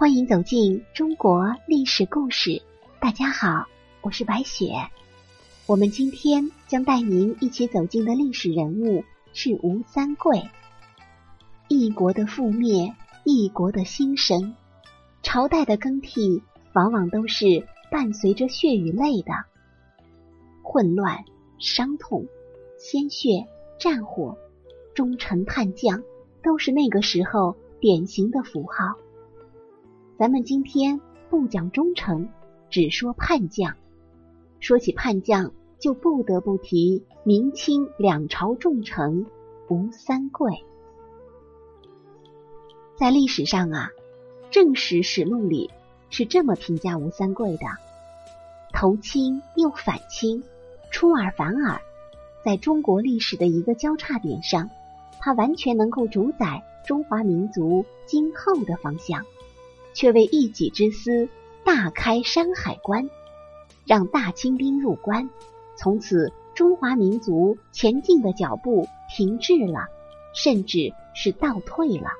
欢迎走进中国历史故事。大家好，我是白雪。我们今天将带您一起走进的历史人物是吴三桂。一国的覆灭，一国的兴盛，朝代的更替，往往都是伴随着血与泪的。混乱、伤痛、鲜血、战火、忠臣叛将，都是那个时候典型的符号。咱们今天不讲忠诚，只说叛将。说起叛将，就不得不提明清两朝重臣吴三桂。在历史上啊，《正史史录》里是这么评价吴三桂的：投亲又反清，出尔反尔，在中国历史的一个交叉点上，他完全能够主宰中华民族今后的方向。却为一己之私大开山海关，让大清兵入关，从此中华民族前进的脚步停滞了，甚至是倒退了。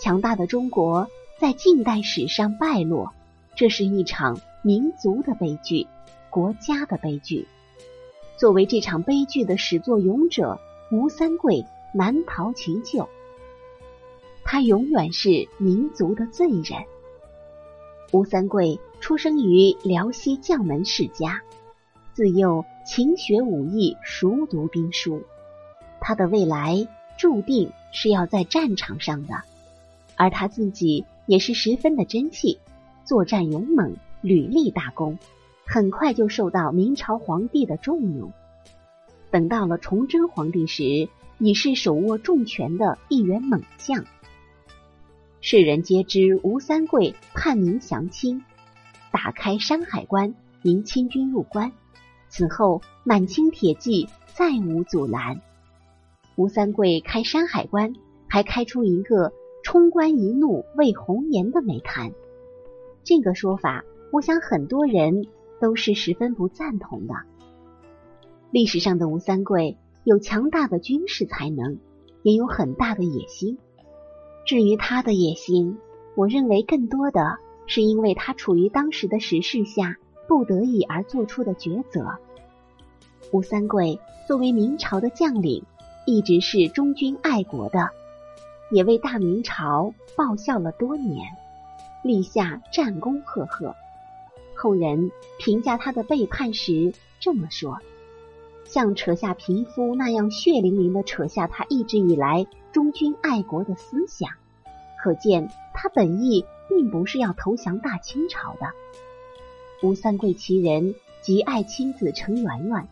强大的中国在近代史上败落，这是一场民族的悲剧，国家的悲剧。作为这场悲剧的始作俑者，吴三桂难逃其咎。他永远是民族的罪人。吴三桂出生于辽西将门世家，自幼勤学武艺，熟读兵书。他的未来注定是要在战场上的，而他自己也是十分的争气，作战勇猛，屡立大功，很快就受到明朝皇帝的重用。等到了崇祯皇帝时，已是手握重权的一员猛将。世人皆知吴三桂叛明降清，打开山海关，迎清军入关。此后，满清铁骑再无阻拦。吴三桂开山海关，还开出一个“冲冠一怒为红颜”的美谈。这个说法，我想很多人都是十分不赞同的。历史上的吴三桂有强大的军事才能，也有很大的野心。至于他的野心，我认为更多的是因为他处于当时的时势下不得已而做出的抉择。吴三桂作为明朝的将领，一直是忠君爱国的，也为大明朝报效了多年，立下战功赫赫。后人评价他的背叛时这么说：像扯下皮肤那样血淋淋的扯下他一直以来。忠君爱国的思想，可见他本意并不是要投降大清朝的。吴三桂其人极爱妻子程媛媛，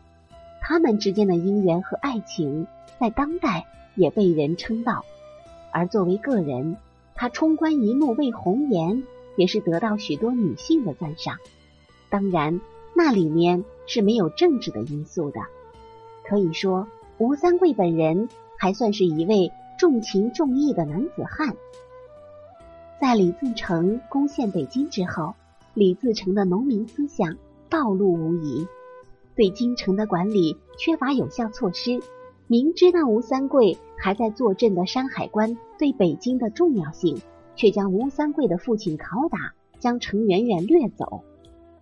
他们之间的姻缘和爱情在当代也被人称道。而作为个人，他冲冠一怒为红颜，也是得到许多女性的赞赏。当然，那里面是没有政治的因素的。可以说，吴三桂本人还算是一位。重情重义的男子汉，在李自成攻陷北京之后，李自成的农民思想暴露无遗，对京城的管理缺乏有效措施。明知道吴三桂还在坐镇的山海关对北京的重要性，却将吴三桂的父亲拷打，将程媛媛掠走。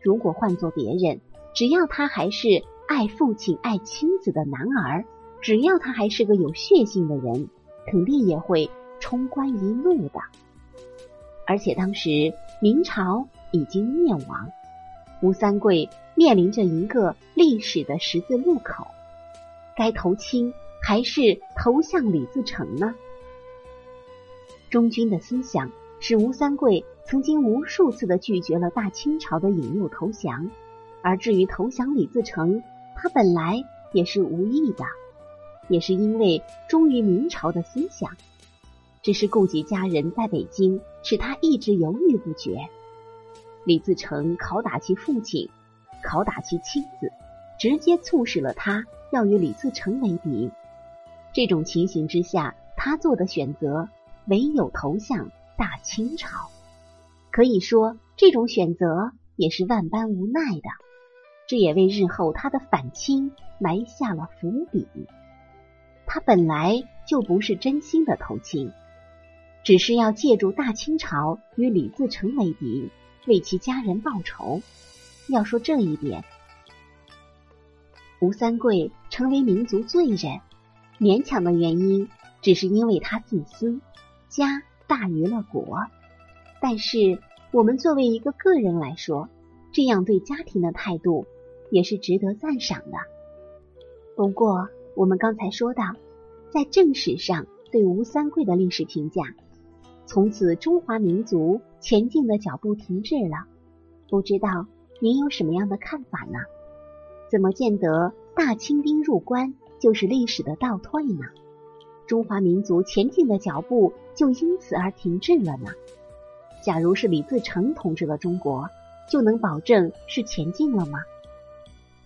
如果换做别人，只要他还是爱父亲爱妻子的男儿，只要他还是个有血性的人。肯定也会冲冠一怒的，而且当时明朝已经灭亡，吴三桂面临着一个历史的十字路口，该投亲还是投向李自成呢？忠君的思想使吴三桂曾经无数次的拒绝了大清朝的引诱投降，而至于投降李自成，他本来也是无意的。也是因为忠于明朝的思想，只是顾及家人在北京，使他一直犹豫不决。李自成拷打其父亲，拷打其妻子，直接促使了他要与李自成为敌。这种情形之下，他做的选择唯有投向大清朝。可以说，这种选择也是万般无奈的。这也为日后他的反清埋下了伏笔。他本来就不是真心的投亲，只是要借助大清朝与李自成为敌，为其家人报仇。要说这一点，吴三桂成为民族罪人，勉强的原因只是因为他自私，家大于了国。但是我们作为一个个人来说，这样对家庭的态度也是值得赞赏的。不过，我们刚才说到，在正史上对吴三桂的历史评价，从此中华民族前进的脚步停滞了。不知道您有什么样的看法呢？怎么见得大清兵入关就是历史的倒退呢？中华民族前进的脚步就因此而停滞了呢？假如是李自成统治了中国，就能保证是前进了吗？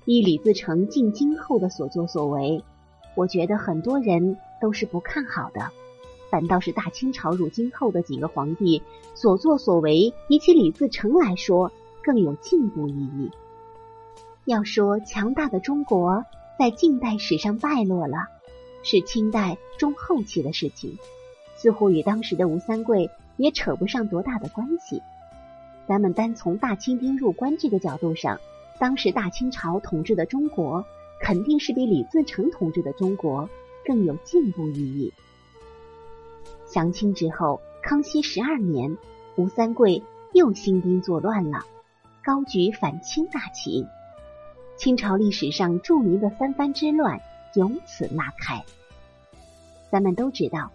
依李自成进京后的所作所为，我觉得很多人都是不看好的。反倒是大清朝入京后的几个皇帝所作所为，比起李自成来说更有进步意义。要说强大的中国在近代史上败落了，是清代中后期的事情，似乎与当时的吴三桂也扯不上多大的关系。咱们单从大清兵入关这个角度上。当时大清朝统治的中国，肯定是比李自成统治的中国更有进步意义。降清之后，康熙十二年，吴三桂又兴兵作乱了，高举反清大旗，清朝历史上著名的三藩之乱由此拉开。咱们都知道，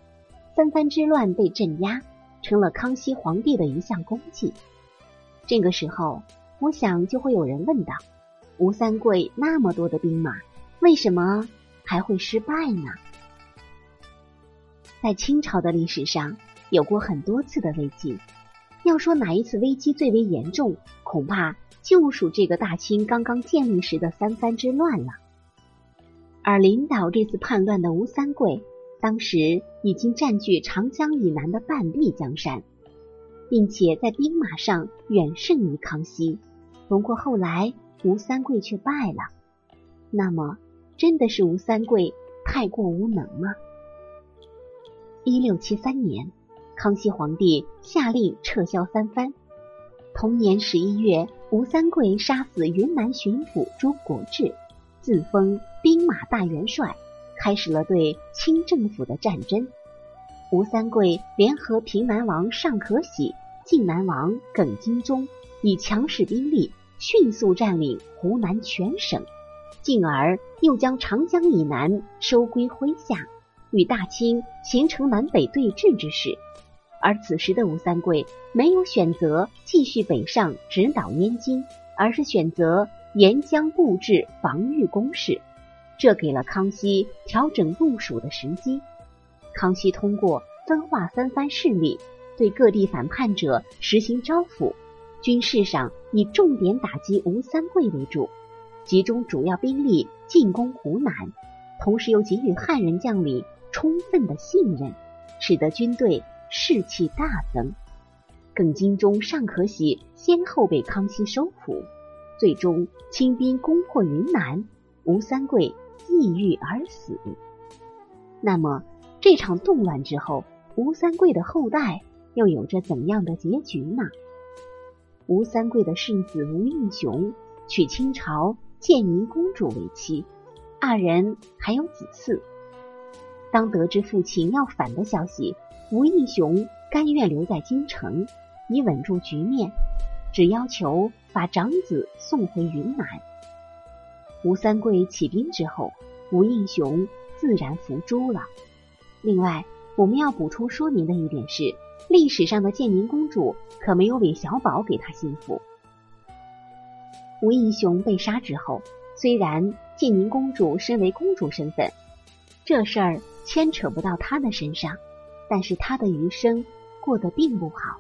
三藩之乱被镇压，成了康熙皇帝的一项功绩。这个时候。我想就会有人问道：吴三桂那么多的兵马，为什么还会失败呢？在清朝的历史上，有过很多次的危机。要说哪一次危机最为严重，恐怕就属这个大清刚刚建立时的三藩之乱了。而领导这次叛乱的吴三桂，当时已经占据长江以南的半壁江山，并且在兵马上远胜于康熙。不过后来吴三桂却败了，那么真的是吴三桂太过无能吗？一六七三年，康熙皇帝下令撤销三藩。同年十一月，吴三桂杀死云南巡抚朱国治，自封兵马大元帅，开始了对清政府的战争。吴三桂联合平南王尚可喜、晋南王耿精忠，以强势兵力。迅速占领湖南全省，进而又将长江以南收归麾下，与大清形成南北对峙之势。而此时的吴三桂没有选择继续北上直捣燕京，而是选择沿江布置防御工事，这给了康熙调整部署的时机。康熙通过分化三藩势力，对各地反叛者实行招抚。军事上以重点打击吴三桂为主，集中主要兵力进攻湖南，同时又给予汉人将领充分的信任，使得军队士气大增。耿精忠、尚可喜先后被康熙收服，最终清兵攻破云南，吴三桂抑郁而死。那么这场动乱之后，吴三桂的后代又有着怎样的结局呢？吴三桂的世子吴应熊娶清朝建宁公主为妻，二人还有子嗣。当得知父亲要反的消息，吴应熊甘愿留在京城，以稳住局面，只要求把长子送回云南。吴三桂起兵之后，吴应熊自然伏诛了。另外，我们要补充说明的一点是。历史上的建宁公主可没有韦小宝给她幸福。吴英雄被杀之后，虽然建宁公主身为公主身份，这事儿牵扯不到她的身上，但是她的余生过得并不好。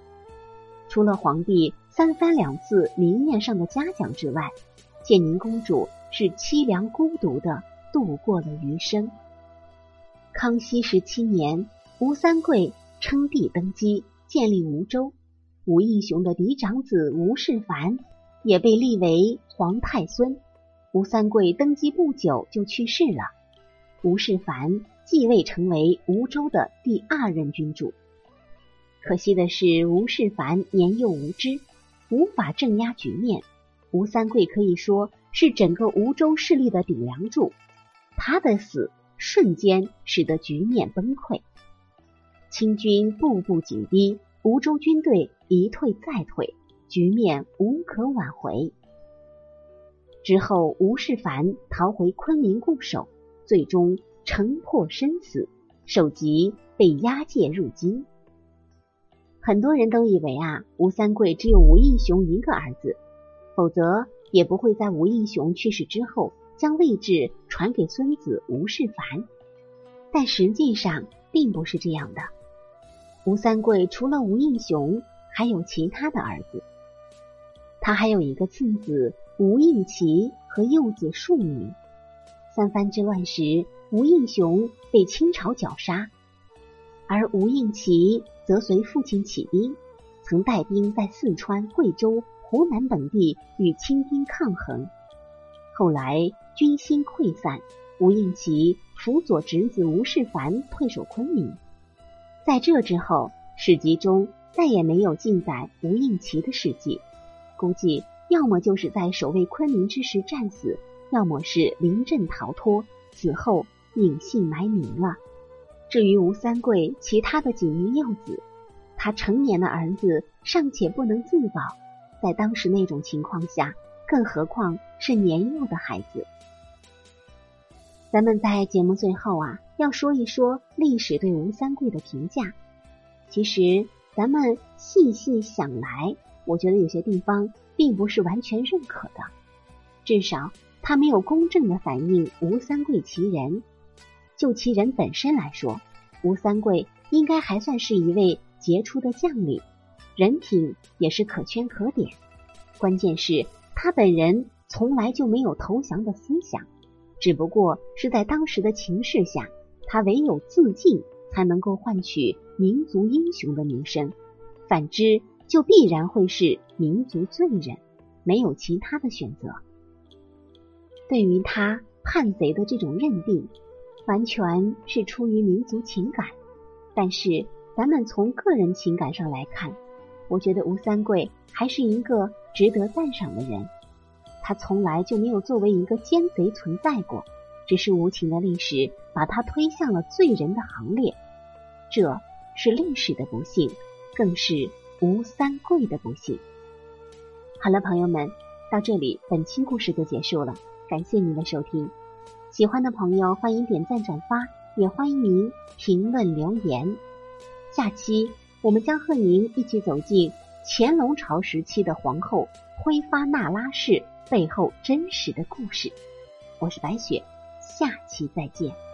除了皇帝三番两次明面上的嘉奖之外，建宁公主是凄凉孤独的度过了余生。康熙十七年，吴三桂。称帝登基，建立吴州。吴应熊的嫡长子吴世凡也被立为皇太孙。吴三桂登基不久就去世了，吴世凡继位成为吴州的第二任君主。可惜的是，吴世凡年幼无知，无法镇压局面。吴三桂可以说是整个吴州势力的顶梁柱，他的死瞬间使得局面崩溃。清军步步紧逼，吴州军队一退再退，局面无可挽回。之后，吴世凡逃回昆明固守，最终城破身死，首级被押解入京。很多人都以为啊，吴三桂只有吴应熊一个儿子，否则也不会在吴应熊去世之后将位置传给孙子吴世凡。但实际上并不是这样的。吴三桂除了吴应熊，还有其他的儿子。他还有一个次子吴应奇和幼子庶女。三藩之乱时，吴应熊被清朝绞杀，而吴应奇。则随父亲起兵，曾带兵在四川、贵州、湖南等地与清兵抗衡。后来军心溃散，吴应奇辅佐侄子吴世凡退守昆明。在这之后，史籍中再也没有记载吴应麒的事迹。估计要么就是在守卫昆明之时战死，要么是临阵逃脱，死后隐姓埋名了。至于吴三桂其他的几名幼子，他成年的儿子尚且不能自保，在当时那种情况下，更何况是年幼的孩子。咱们在节目最后啊，要说一说历史对吴三桂的评价。其实咱们细细想来，我觉得有些地方并不是完全认可的，至少他没有公正的反映吴三桂其人。就其人本身来说，吴三桂应该还算是一位杰出的将领，人品也是可圈可点。关键是，他本人从来就没有投降的思想，只不过是在当时的情势下，他唯有自尽才能够换取民族英雄的名声，反之就必然会是民族罪人，没有其他的选择。对于他叛贼的这种认定。完全是出于民族情感，但是咱们从个人情感上来看，我觉得吴三桂还是一个值得赞赏的人。他从来就没有作为一个奸贼存在过，只是无情的历史把他推向了罪人的行列。这是历史的不幸，更是吴三桂的不幸。好了，朋友们，到这里本期故事就结束了，感谢您的收听。喜欢的朋友欢迎点赞转发，也欢迎您评论留言。下期我们将和您一起走进乾隆朝时期的皇后辉发那拉氏背后真实的故事。我是白雪，下期再见。